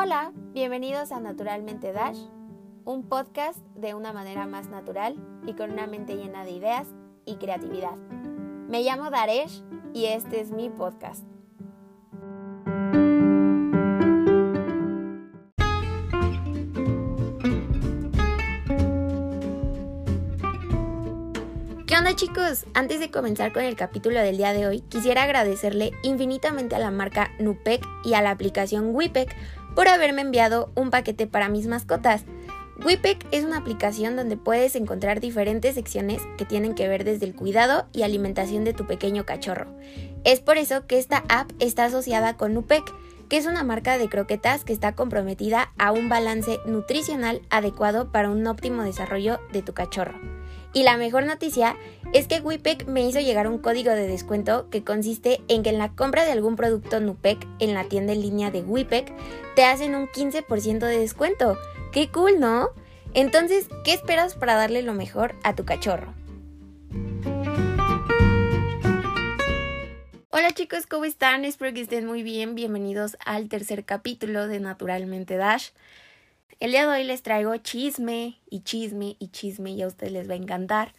Hola, bienvenidos a Naturalmente Dash, un podcast de una manera más natural y con una mente llena de ideas y creatividad. Me llamo Daresh y este es mi podcast. ¿Qué onda chicos? Antes de comenzar con el capítulo del día de hoy, quisiera agradecerle infinitamente a la marca Nupec y a la aplicación Wipec por haberme enviado un paquete para mis mascotas. Wipec es una aplicación donde puedes encontrar diferentes secciones que tienen que ver desde el cuidado y alimentación de tu pequeño cachorro. Es por eso que esta app está asociada con Nupec, que es una marca de croquetas que está comprometida a un balance nutricional adecuado para un óptimo desarrollo de tu cachorro. Y la mejor noticia es que Wipec me hizo llegar un código de descuento que consiste en que en la compra de algún producto Nupec en la tienda en línea de Wipec te hacen un 15% de descuento. ¡Qué cool, ¿no? Entonces, ¿qué esperas para darle lo mejor a tu cachorro? Hola chicos, ¿cómo están? Espero que estén muy bien. Bienvenidos al tercer capítulo de Naturalmente Dash. El día de hoy les traigo chisme y chisme y chisme y a ustedes les va a encantar.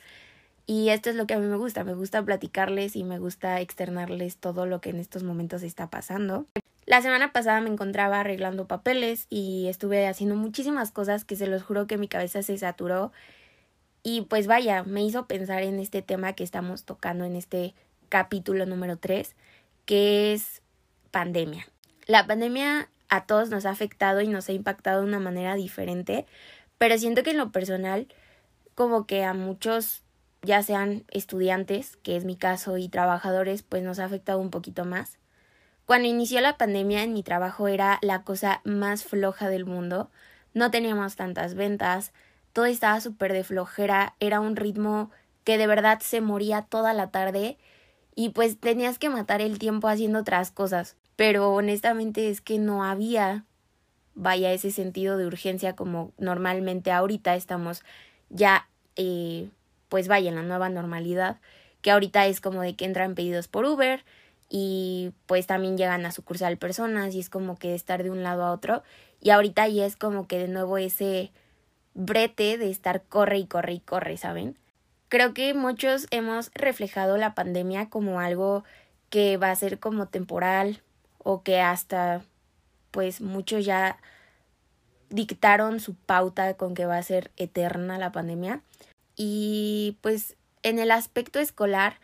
Y esto es lo que a mí me gusta, me gusta platicarles y me gusta externarles todo lo que en estos momentos está pasando. La semana pasada me encontraba arreglando papeles y estuve haciendo muchísimas cosas que se los juro que mi cabeza se saturó. Y pues vaya, me hizo pensar en este tema que estamos tocando en este capítulo número 3, que es pandemia. La pandemia a todos nos ha afectado y nos ha impactado de una manera diferente, pero siento que en lo personal, como que a muchos, ya sean estudiantes, que es mi caso, y trabajadores, pues nos ha afectado un poquito más. Cuando inició la pandemia en mi trabajo era la cosa más floja del mundo, no teníamos tantas ventas, todo estaba súper de flojera, era un ritmo que de verdad se moría toda la tarde y pues tenías que matar el tiempo haciendo otras cosas pero honestamente es que no había, vaya, ese sentido de urgencia como normalmente ahorita estamos ya, eh, pues vaya, en la nueva normalidad, que ahorita es como de que entran pedidos por Uber y pues también llegan a sucursal personas y es como que estar de un lado a otro y ahorita ya es como que de nuevo ese brete de estar corre y corre y corre, ¿saben? Creo que muchos hemos reflejado la pandemia como algo que va a ser como temporal, o que hasta pues muchos ya dictaron su pauta con que va a ser eterna la pandemia. Y pues en el aspecto escolar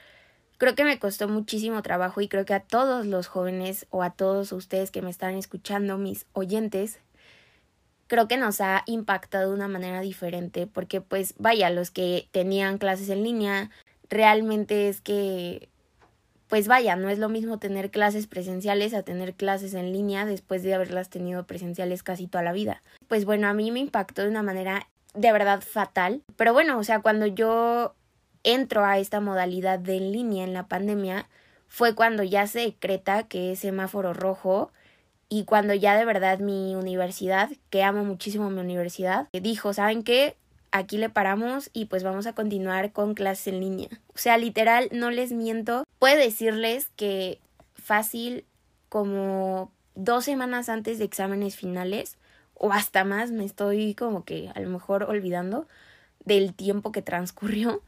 creo que me costó muchísimo trabajo y creo que a todos los jóvenes o a todos ustedes que me están escuchando, mis oyentes, creo que nos ha impactado de una manera diferente porque pues vaya, los que tenían clases en línea, realmente es que pues vaya, no es lo mismo tener clases presenciales a tener clases en línea después de haberlas tenido presenciales casi toda la vida. Pues bueno, a mí me impactó de una manera de verdad fatal. Pero bueno, o sea, cuando yo entro a esta modalidad de en línea en la pandemia, fue cuando ya se decreta que es semáforo rojo y cuando ya de verdad mi universidad, que amo muchísimo mi universidad, dijo, ¿saben qué? Aquí le paramos y pues vamos a continuar con clases en línea. O sea, literal, no les miento. Puedo decirles que fácil como dos semanas antes de exámenes finales o hasta más, me estoy como que a lo mejor olvidando del tiempo que transcurrió.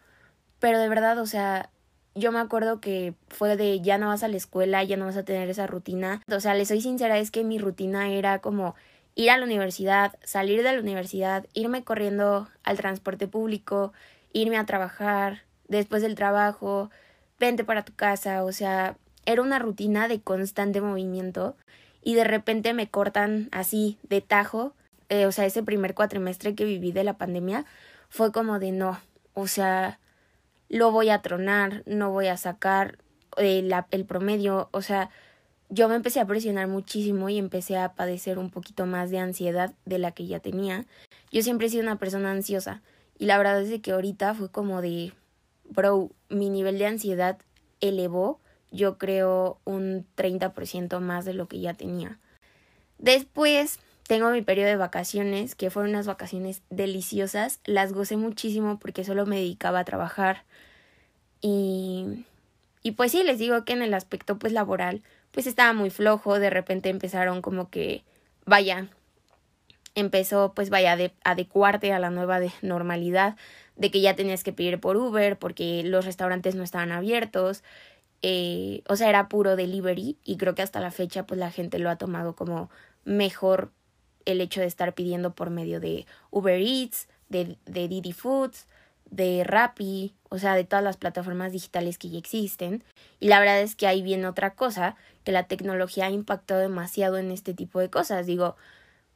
Pero de verdad, o sea, yo me acuerdo que fue de ya no vas a la escuela, ya no vas a tener esa rutina. O sea, les soy sincera, es que mi rutina era como ir a la universidad, salir de la universidad, irme corriendo al transporte público, irme a trabajar, después del trabajo, vente para tu casa, o sea, era una rutina de constante movimiento y de repente me cortan así de tajo, eh, o sea, ese primer cuatrimestre que viví de la pandemia fue como de no, o sea, lo voy a tronar, no voy a sacar eh, el promedio, o sea, yo me empecé a presionar muchísimo y empecé a padecer un poquito más de ansiedad de la que ya tenía. Yo siempre he sido una persona ansiosa y la verdad es que ahorita fue como de, bro, mi nivel de ansiedad elevó, yo creo, un 30% más de lo que ya tenía. Después tengo mi periodo de vacaciones, que fueron unas vacaciones deliciosas, las gocé muchísimo porque solo me dedicaba a trabajar y y pues sí, les digo que en el aspecto pues laboral pues estaba muy flojo, de repente empezaron como que, vaya, empezó pues vaya a adecuarte a la nueva normalidad de que ya tenías que pedir por Uber porque los restaurantes no estaban abiertos, eh, o sea, era puro delivery y creo que hasta la fecha pues la gente lo ha tomado como mejor el hecho de estar pidiendo por medio de Uber Eats, de, de Didi Foods, de Rappi, o sea, de todas las plataformas digitales que ya existen. Y la verdad es que ahí viene otra cosa, que la tecnología ha impactado demasiado en este tipo de cosas. Digo,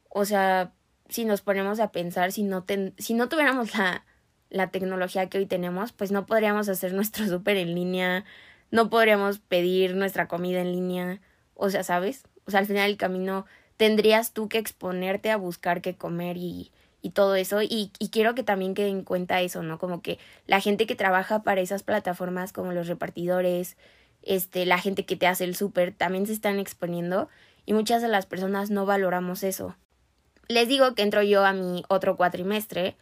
o sea, si nos ponemos a pensar, si no, si no tuviéramos la, la tecnología que hoy tenemos, pues no podríamos hacer nuestro súper en línea, no podríamos pedir nuestra comida en línea, o sea, ¿sabes? O sea, al final del camino tendrías tú que exponerte a buscar qué comer y, y todo eso. Y, y quiero que también quede en cuenta eso, ¿no? Como que la gente que trabaja para esas plataformas como los repartidores, este, la gente que te hace el súper, también se están exponiendo y muchas de las personas no valoramos eso. Les digo que entro yo a mi otro cuatrimestre,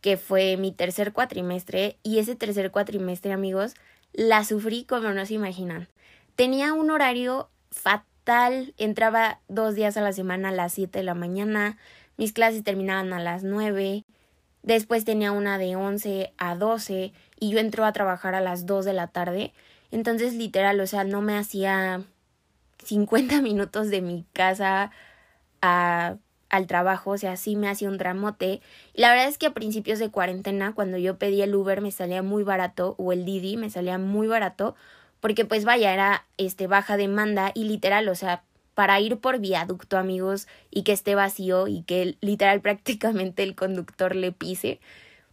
que fue mi tercer cuatrimestre, y ese tercer cuatrimestre, amigos, la sufrí como no se imaginan. Tenía un horario fatal, entraba dos días a la semana a las 7 de la mañana, mis clases terminaban a las 9, después tenía una de 11 a 12 y yo entro a trabajar a las 2 de la tarde. Entonces, literal, o sea, no me hacía 50 minutos de mi casa a, al trabajo, o sea, sí me hacía un dramote. Y la verdad es que a principios de cuarentena, cuando yo pedí el Uber, me salía muy barato, o el Didi me salía muy barato, porque pues vaya, era este baja demanda y literal, o sea, para ir por viaducto, amigos, y que esté vacío y que literal prácticamente el conductor le pise,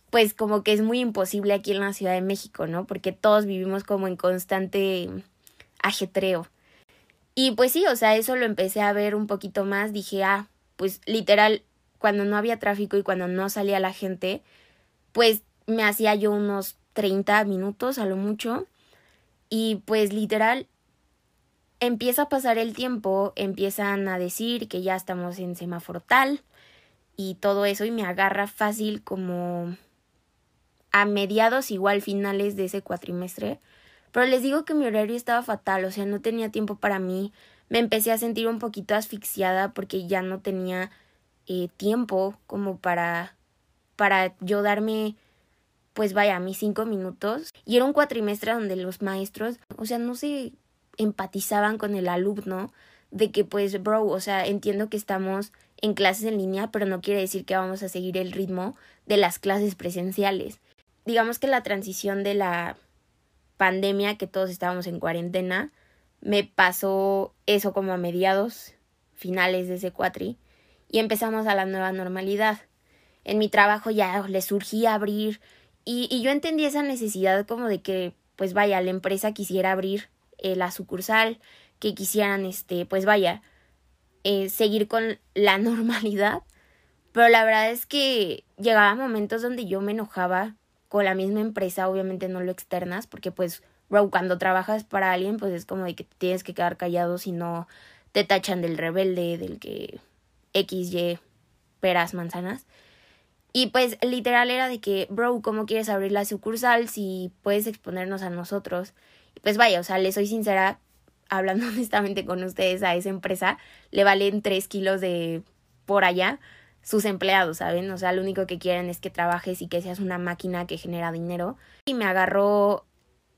pues como que es muy imposible aquí en la Ciudad de México, ¿no? Porque todos vivimos como en constante ajetreo. Y pues sí, o sea, eso lo empecé a ver un poquito más, dije, ah, pues literal, cuando no había tráfico y cuando no salía la gente, pues me hacía yo unos 30 minutos a lo mucho. Y pues literal, empieza a pasar el tiempo, empiezan a decir que ya estamos en semáforo tal y todo eso y me agarra fácil como a mediados igual finales de ese cuatrimestre. Pero les digo que mi horario estaba fatal, o sea, no tenía tiempo para mí. Me empecé a sentir un poquito asfixiada porque ya no tenía eh, tiempo como para para yo darme pues vaya mis cinco minutos y era un cuatrimestre donde los maestros o sea no sé empatizaban con el alumno de que pues bro, o sea, entiendo que estamos en clases en línea, pero no quiere decir que vamos a seguir el ritmo de las clases presenciales. Digamos que la transición de la pandemia, que todos estábamos en cuarentena, me pasó eso como a mediados, finales de ese cuatri, y empezamos a la nueva normalidad. En mi trabajo ya le surgía abrir, y, y yo entendí esa necesidad como de que, pues vaya, la empresa quisiera abrir eh, la sucursal, que quisieran, este, pues vaya, eh, seguir con la normalidad. Pero la verdad es que llegaba momentos donde yo me enojaba con la misma empresa, obviamente no lo externas, porque pues, bro, cuando trabajas para alguien, pues es como de que tienes que quedar callado si no te tachan del rebelde, del que X, Y, peras, manzanas. Y pues literal era de que, bro, ¿cómo quieres abrir la sucursal si puedes exponernos a nosotros? Pues vaya, o sea, le soy sincera, hablando honestamente con ustedes, a esa empresa le valen tres kilos de por allá sus empleados, ¿saben? O sea, lo único que quieren es que trabajes y que seas una máquina que genera dinero. Y me agarró,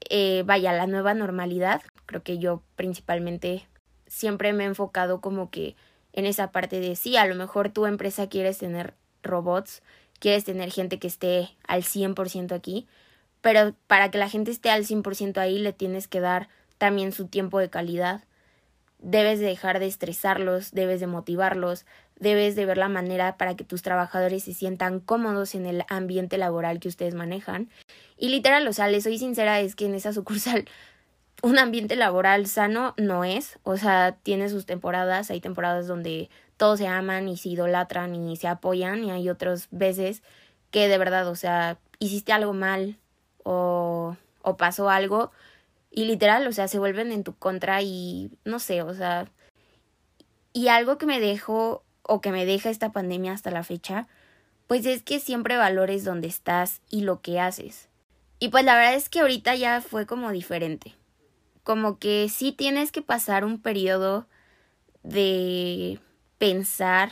eh, vaya, la nueva normalidad. Creo que yo principalmente siempre me he enfocado como que en esa parte de sí, a lo mejor tu empresa quieres tener robots, quieres tener gente que esté al 100% aquí, pero para que la gente esté al 100% ahí le tienes que dar también su tiempo de calidad. Debes de dejar de estresarlos, debes de motivarlos, debes de ver la manera para que tus trabajadores se sientan cómodos en el ambiente laboral que ustedes manejan. Y literal, o sea, les soy sincera, es que en esa sucursal un ambiente laboral sano no es, o sea, tiene sus temporadas, hay temporadas donde todos se aman y se idolatran y se apoyan y hay otras veces que de verdad, o sea, hiciste algo mal, o, o pasó algo y literal, o sea, se vuelven en tu contra y no sé, o sea, y algo que me dejó o que me deja esta pandemia hasta la fecha, pues es que siempre valores donde estás y lo que haces. Y pues la verdad es que ahorita ya fue como diferente. Como que sí tienes que pasar un periodo de pensar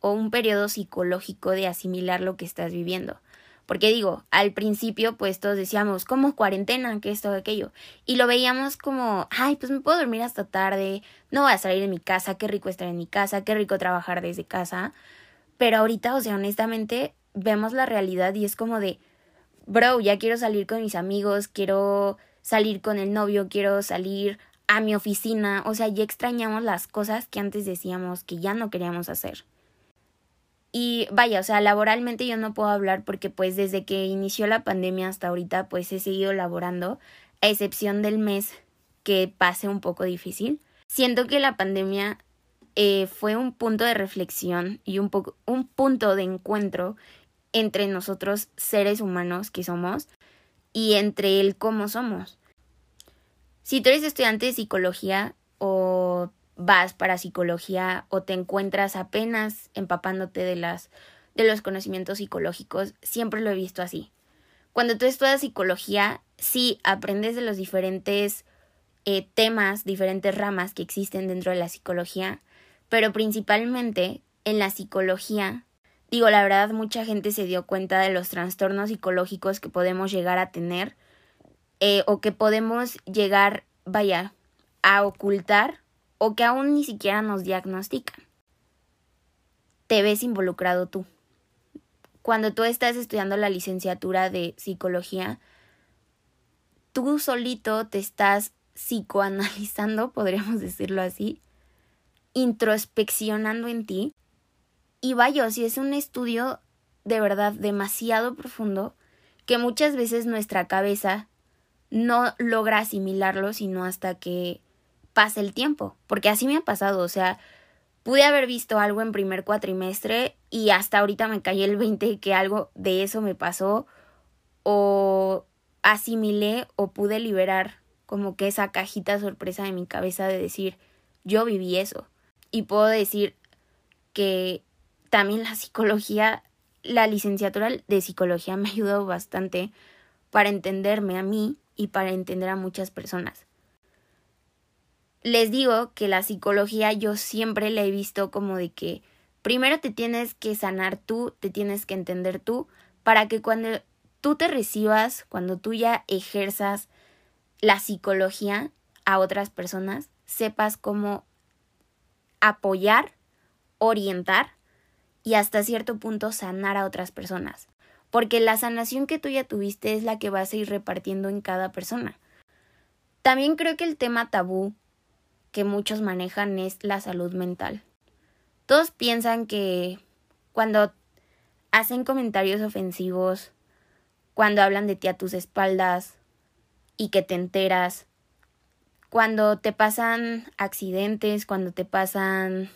o un periodo psicológico de asimilar lo que estás viviendo. Porque digo, al principio pues todos decíamos, como cuarentena, que esto, aquello. Y lo veíamos como, ay, pues me puedo dormir hasta tarde, no voy a salir de mi casa, qué rico estar en mi casa, qué rico trabajar desde casa. Pero ahorita, o sea, honestamente, vemos la realidad y es como de, bro, ya quiero salir con mis amigos, quiero salir con el novio, quiero salir a mi oficina, o sea, ya extrañamos las cosas que antes decíamos que ya no queríamos hacer. Y vaya, o sea, laboralmente yo no puedo hablar porque pues desde que inició la pandemia hasta ahorita pues he seguido laborando, a excepción del mes que pase un poco difícil. Siento que la pandemia eh, fue un punto de reflexión y un, poco, un punto de encuentro entre nosotros seres humanos que somos y entre el cómo somos. Si tú eres estudiante de psicología o vas para psicología o te encuentras apenas empapándote de las de los conocimientos psicológicos, siempre lo he visto así. Cuando tú estudias psicología, sí aprendes de los diferentes eh, temas, diferentes ramas que existen dentro de la psicología, pero principalmente en la psicología, digo, la verdad, mucha gente se dio cuenta de los trastornos psicológicos que podemos llegar a tener eh, o que podemos llegar, vaya, a ocultar o que aún ni siquiera nos diagnostican. Te ves involucrado tú. Cuando tú estás estudiando la licenciatura de psicología, tú solito te estás psicoanalizando, podríamos decirlo así, introspeccionando en ti. Y vaya, si es un estudio de verdad demasiado profundo que muchas veces nuestra cabeza no logra asimilarlo sino hasta que pasa el tiempo, porque así me ha pasado, o sea, pude haber visto algo en primer cuatrimestre y hasta ahorita me caí el 20 que algo de eso me pasó o asimilé o pude liberar como que esa cajita sorpresa de mi cabeza de decir, yo viví eso. Y puedo decir que también la psicología, la licenciatura de psicología me ayudó bastante para entenderme a mí y para entender a muchas personas les digo que la psicología yo siempre la he visto como de que primero te tienes que sanar tú, te tienes que entender tú, para que cuando tú te recibas, cuando tú ya ejerzas la psicología a otras personas, sepas cómo apoyar, orientar y hasta cierto punto sanar a otras personas. Porque la sanación que tú ya tuviste es la que vas a ir repartiendo en cada persona. También creo que el tema tabú que muchos manejan es la salud mental. Todos piensan que cuando hacen comentarios ofensivos, cuando hablan de ti a tus espaldas y que te enteras, cuando te pasan accidentes, cuando te pasan,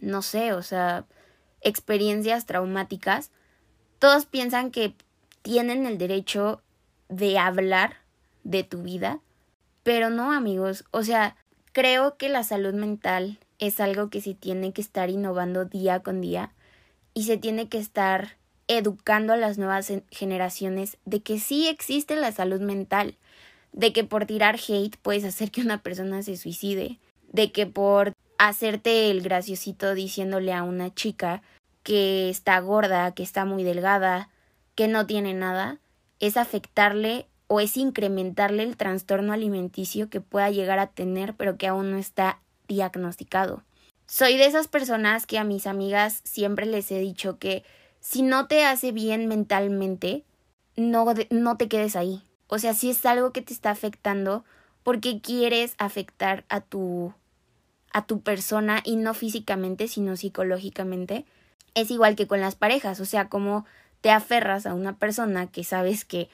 no sé, o sea, experiencias traumáticas, todos piensan que tienen el derecho de hablar de tu vida, pero no amigos, o sea, Creo que la salud mental es algo que se tiene que estar innovando día con día y se tiene que estar educando a las nuevas generaciones de que sí existe la salud mental, de que por tirar hate puedes hacer que una persona se suicide, de que por hacerte el graciosito diciéndole a una chica que está gorda, que está muy delgada, que no tiene nada, es afectarle o es incrementarle el trastorno alimenticio que pueda llegar a tener pero que aún no está diagnosticado. Soy de esas personas que a mis amigas siempre les he dicho que si no te hace bien mentalmente, no, no te quedes ahí. O sea, si es algo que te está afectando, porque quieres afectar a tu a tu persona y no físicamente, sino psicológicamente, es igual que con las parejas, o sea, como te aferras a una persona que sabes que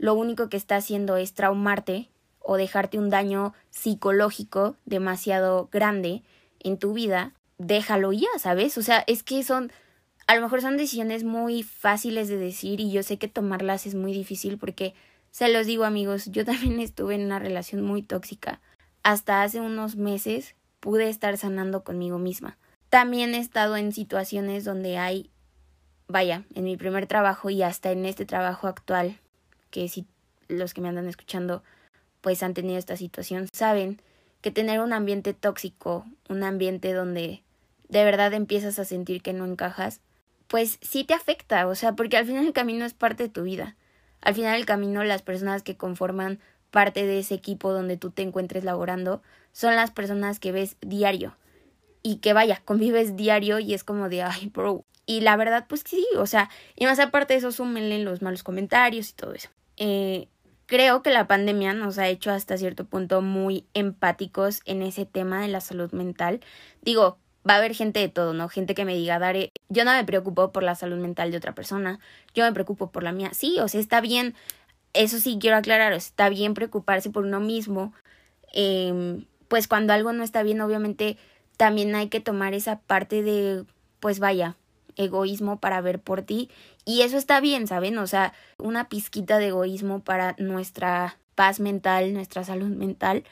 lo único que está haciendo es traumarte o dejarte un daño psicológico demasiado grande en tu vida, déjalo ya, ¿sabes? O sea, es que son, a lo mejor son decisiones muy fáciles de decir y yo sé que tomarlas es muy difícil porque, se los digo amigos, yo también estuve en una relación muy tóxica. Hasta hace unos meses pude estar sanando conmigo misma. También he estado en situaciones donde hay, vaya, en mi primer trabajo y hasta en este trabajo actual, que si los que me andan escuchando pues han tenido esta situación, saben que tener un ambiente tóxico, un ambiente donde de verdad empiezas a sentir que no encajas, pues sí te afecta, o sea, porque al final el camino es parte de tu vida. Al final el camino las personas que conforman parte de ese equipo donde tú te encuentres laborando son las personas que ves diario y que vaya, convives diario y es como de, ay, bro. Y la verdad, pues sí, o sea, y más aparte de eso, súmenle los malos comentarios y todo eso. Eh, creo que la pandemia nos ha hecho hasta cierto punto muy empáticos en ese tema de la salud mental. Digo, va a haber gente de todo, ¿no? Gente que me diga, Dare, yo no me preocupo por la salud mental de otra persona, yo me preocupo por la mía. Sí, o sea, está bien, eso sí quiero aclarar, está bien preocuparse por uno mismo. Eh, pues cuando algo no está bien, obviamente también hay que tomar esa parte de, pues vaya, egoísmo para ver por ti. Y eso está bien, ¿saben? O sea, una pizquita de egoísmo para nuestra paz mental, nuestra salud mental,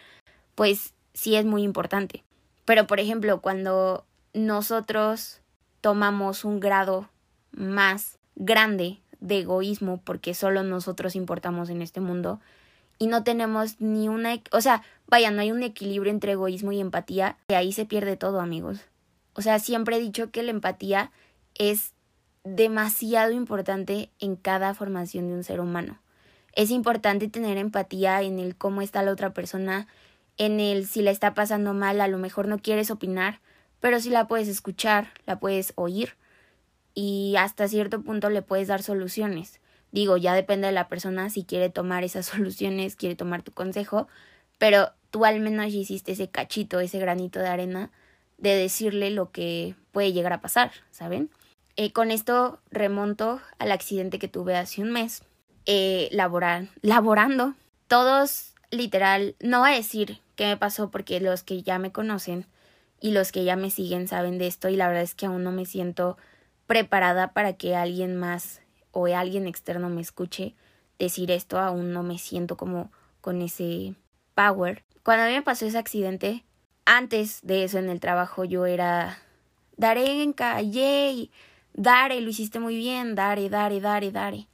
pues sí es muy importante. Pero, por ejemplo, cuando nosotros tomamos un grado más grande de egoísmo porque solo nosotros importamos en este mundo, y no tenemos ni una, o sea, vaya, no hay un equilibrio entre egoísmo y empatía, y ahí se pierde todo, amigos. O sea, siempre he dicho que la empatía es demasiado importante en cada formación de un ser humano. Es importante tener empatía en el cómo está la otra persona, en el si la está pasando mal, a lo mejor no quieres opinar, pero si la puedes escuchar, la puedes oír y hasta cierto punto le puedes dar soluciones. Digo, ya depende de la persona si quiere tomar esas soluciones, quiere tomar tu consejo, pero tú al menos hiciste ese cachito, ese granito de arena de decirle lo que puede llegar a pasar, ¿saben? Eh, con esto remonto al accidente que tuve hace un mes, eh, laborar, laborando. Todos, literal, no voy a decir qué me pasó porque los que ya me conocen y los que ya me siguen saben de esto y la verdad es que aún no me siento preparada para que alguien más o alguien externo me escuche decir esto, aún no me siento como con ese power. Cuando a mí me pasó ese accidente, antes de eso en el trabajo yo era Darenka, yay, Dare, lo hiciste muy bien, Dare, Dare, Dare, Dare.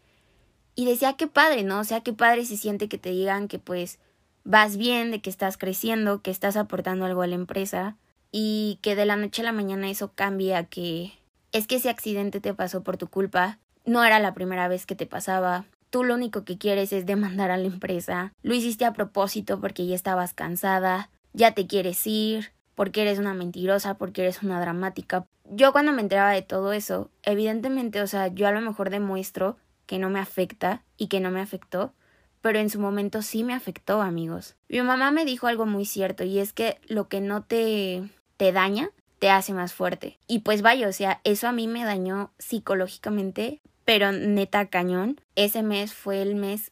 Y decía, qué padre, ¿no? O sea, qué padre se siente que te digan que pues vas bien, de que estás creciendo, que estás aportando algo a la empresa y que de la noche a la mañana eso cambie a que es que ese accidente te pasó por tu culpa no era la primera vez que te pasaba. Tú lo único que quieres es demandar a la empresa. Lo hiciste a propósito porque ya estabas cansada. Ya te quieres ir. Porque eres una mentirosa, porque eres una dramática. Yo cuando me enteraba de todo eso, evidentemente, o sea, yo a lo mejor demuestro que no me afecta y que no me afectó, pero en su momento sí me afectó, amigos. Mi mamá me dijo algo muy cierto y es que lo que no te te daña te hace más fuerte. Y pues vaya, o sea, eso a mí me dañó psicológicamente, pero neta cañón. Ese mes fue el mes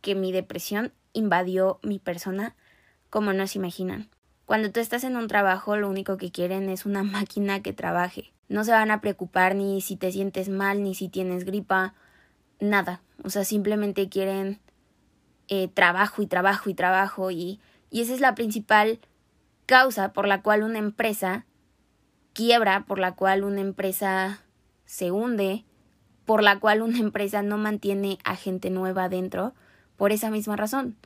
que mi depresión invadió mi persona como no se imaginan. Cuando tú estás en un trabajo, lo único que quieren es una máquina que trabaje. No se van a preocupar ni si te sientes mal, ni si tienes gripa, nada. O sea, simplemente quieren eh, trabajo y trabajo y trabajo y, y esa es la principal causa por la cual una empresa quiebra, por la cual una empresa se hunde, por la cual una empresa no mantiene a gente nueva dentro, por esa misma razón.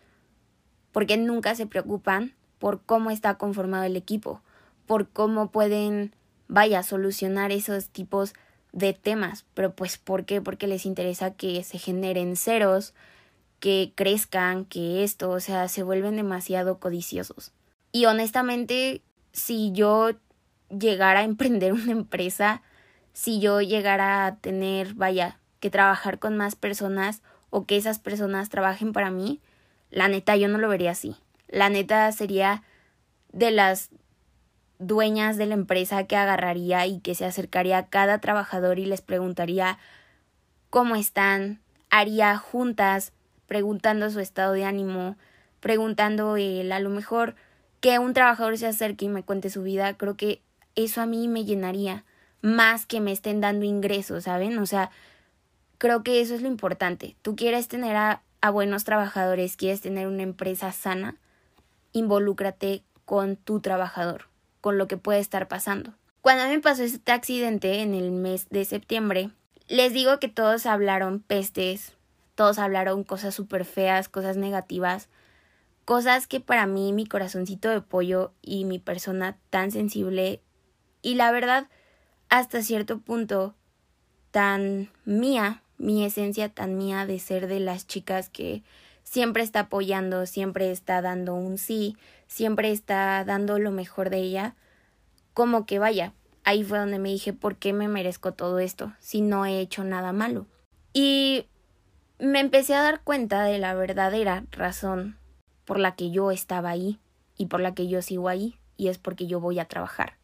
Porque nunca se preocupan por cómo está conformado el equipo, por cómo pueden, vaya, solucionar esos tipos de temas. Pero pues, ¿por qué? Porque les interesa que se generen ceros, que crezcan, que esto, o sea, se vuelven demasiado codiciosos. Y honestamente, si yo llegara a emprender una empresa, si yo llegara a tener, vaya, que trabajar con más personas o que esas personas trabajen para mí, la neta yo no lo vería así. La neta sería de las dueñas de la empresa que agarraría y que se acercaría a cada trabajador y les preguntaría cómo están, haría juntas preguntando su estado de ánimo, preguntando el a lo mejor que un trabajador se acerque y me cuente su vida, creo que eso a mí me llenaría más que me estén dando ingresos, ¿saben? O sea, creo que eso es lo importante. Tú quieres tener a, a buenos trabajadores, quieres tener una empresa sana, involúcrate con tu trabajador, con lo que puede estar pasando. Cuando me pasó este accidente en el mes de septiembre, les digo que todos hablaron pestes, todos hablaron cosas súper feas, cosas negativas, cosas que para mí mi corazoncito de pollo y mi persona tan sensible Y la verdad, hasta cierto punto, tan mía, mi esencia tan mía de ser de las chicas que siempre está apoyando, siempre está dando un sí, siempre está dando lo mejor de ella, como que vaya, ahí fue donde me dije, ¿por qué me merezco todo esto si no he hecho nada malo? Y me empecé a dar cuenta de la verdadera razón por la que yo estaba ahí y por la que yo sigo ahí, y es porque yo voy a trabajar.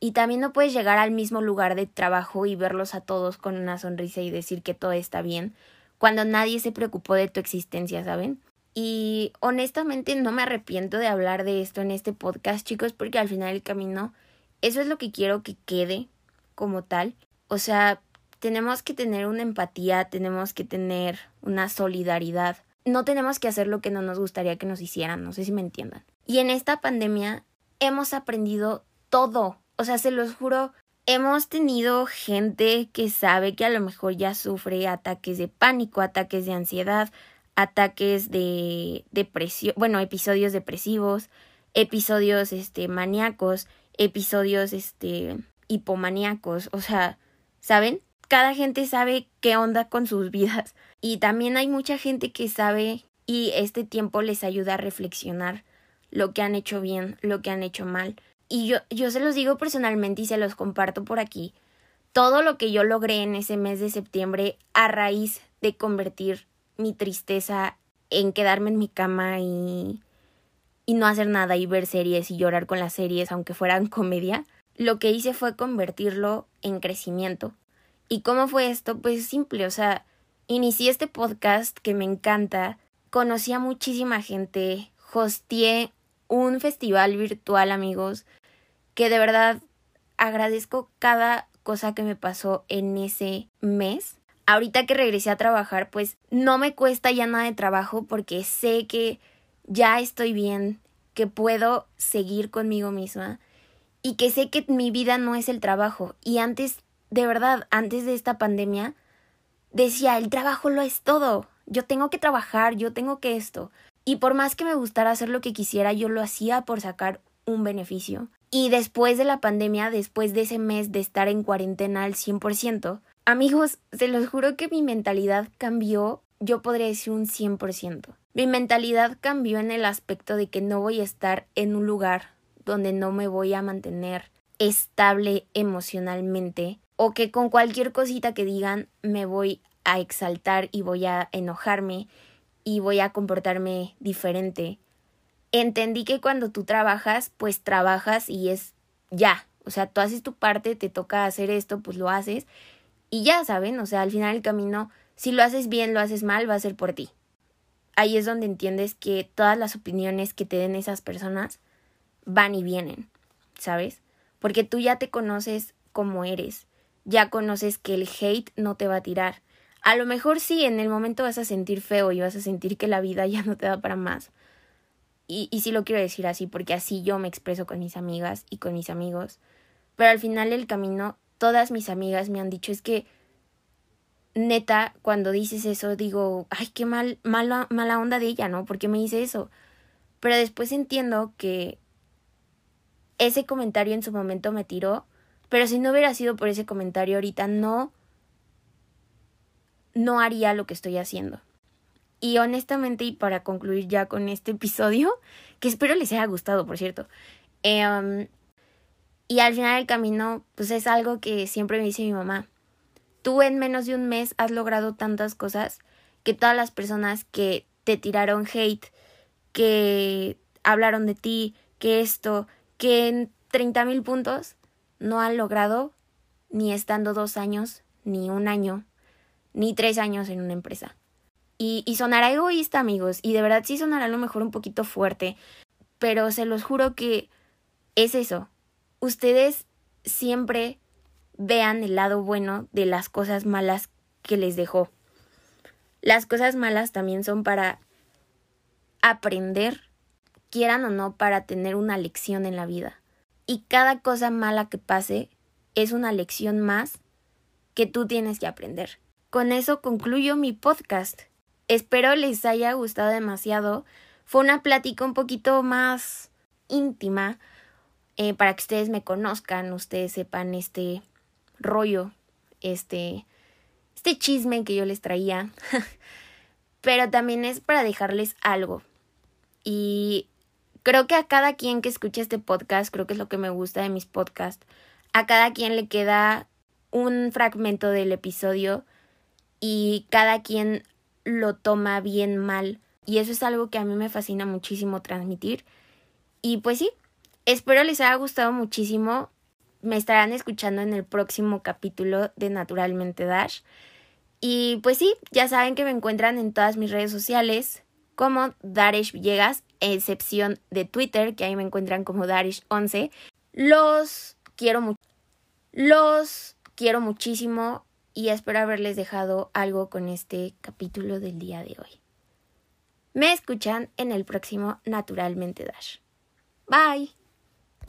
Y también no puedes llegar al mismo lugar de trabajo y verlos a todos con una sonrisa y decir que todo está bien, cuando nadie se preocupó de tu existencia, ¿saben? Y honestamente no me arrepiento de hablar de esto en este podcast, chicos, porque al final del camino eso es lo que quiero que quede como tal. O sea, tenemos que tener una empatía, tenemos que tener una solidaridad. No tenemos que hacer lo que no nos gustaría que nos hicieran, no sé si me entiendan. Y en esta pandemia hemos aprendido todo. O sea, se los juro, hemos tenido gente que sabe que a lo mejor ya sufre ataques de pánico, ataques de ansiedad, ataques de depresión, bueno, episodios depresivos, episodios este maníacos, episodios este hipomaníacos, o sea, ¿saben? Cada gente sabe qué onda con sus vidas y también hay mucha gente que sabe y este tiempo les ayuda a reflexionar lo que han hecho bien, lo que han hecho mal. Y yo, yo se los digo personalmente y se los comparto por aquí. Todo lo que yo logré en ese mes de septiembre a raíz de convertir mi tristeza en quedarme en mi cama y, y no hacer nada y ver series y llorar con las series, aunque fueran comedia, lo que hice fue convertirlo en crecimiento. ¿Y cómo fue esto? Pues simple, o sea, inicié este podcast que me encanta, conocí a muchísima gente, hosteé un festival virtual, amigos, que de verdad agradezco cada cosa que me pasó en ese mes. Ahorita que regresé a trabajar, pues no me cuesta ya nada de trabajo porque sé que ya estoy bien, que puedo seguir conmigo misma y que sé que mi vida no es el trabajo. Y antes, de verdad, antes de esta pandemia, decía, el trabajo lo es todo. Yo tengo que trabajar, yo tengo que esto. Y por más que me gustara hacer lo que quisiera, yo lo hacía por sacar un beneficio. Y después de la pandemia, después de ese mes de estar en cuarentena al 100%, amigos, se los juro que mi mentalidad cambió, yo podría decir un 100%. Mi mentalidad cambió en el aspecto de que no voy a estar en un lugar donde no me voy a mantener estable emocionalmente o que con cualquier cosita que digan me voy a exaltar y voy a enojarme y voy a comportarme diferente. Entendí que cuando tú trabajas, pues trabajas y es ya. O sea, tú haces tu parte, te toca hacer esto, pues lo haces. Y ya, ¿saben? O sea, al final del camino, si lo haces bien, lo haces mal, va a ser por ti. Ahí es donde entiendes que todas las opiniones que te den esas personas van y vienen, ¿sabes? Porque tú ya te conoces como eres, ya conoces que el hate no te va a tirar, a lo mejor sí, en el momento vas a sentir feo y vas a sentir que la vida ya no te da para más. Y, y sí lo quiero decir así, porque así yo me expreso con mis amigas y con mis amigos. Pero al final del camino, todas mis amigas me han dicho es que neta, cuando dices eso, digo, ay, qué mal, mala, mala onda de ella, ¿no? porque me dice eso? Pero después entiendo que ese comentario en su momento me tiró, pero si no hubiera sido por ese comentario ahorita no no haría lo que estoy haciendo. Y honestamente, y para concluir ya con este episodio, que espero les haya gustado, por cierto, em, y al final del camino, pues es algo que siempre me dice mi mamá. Tú en menos de un mes has logrado tantas cosas que todas las personas que te tiraron hate, que hablaron de ti, que esto, que en 30 mil puntos no han logrado ni estando dos años, ni un año, ni tres años en una empresa. Y, sonará egoísta, amigos, y de verdad sí sonará a lo mejor un poquito fuerte, pero se los juro que es eso. Ustedes siempre vean el lado bueno de las cosas malas que les dejó. Las cosas malas también son para aprender, quieran o no, para tener una lección en la vida. Y cada cosa mala que pase es una lección más que tú tienes que aprender. Con eso concluyo mi podcast. Espero les haya gustado demasiado. Fue una plática un poquito más íntima. eh, para que ustedes me conozcan, ustedes sepan este rollo, este, este chisme que yo les traía. Pero también es para dejarles algo. Y creo que a cada quien que escuche este podcast, creo que es lo que me gusta de mis podcasts, a cada quien le queda un fragmento del episodio y cada quien lo toma bien mal. Y eso es algo que a mí me fascina muchísimo transmitir. Y pues sí, espero les haya gustado muchísimo. Me estarán escuchando en el próximo capítulo de Naturalmente Dash. Y pues sí, ya saben que me encuentran en todas mis redes sociales como Darish Villegas, excepción de Twitter, que ahí me encuentran como Darish11. Los quiero mucho. Los quiero muchísimo y espero haberles dejado algo con este capítulo del día de hoy. Me escuchan en el próximo Naturalmente Dash. Bye.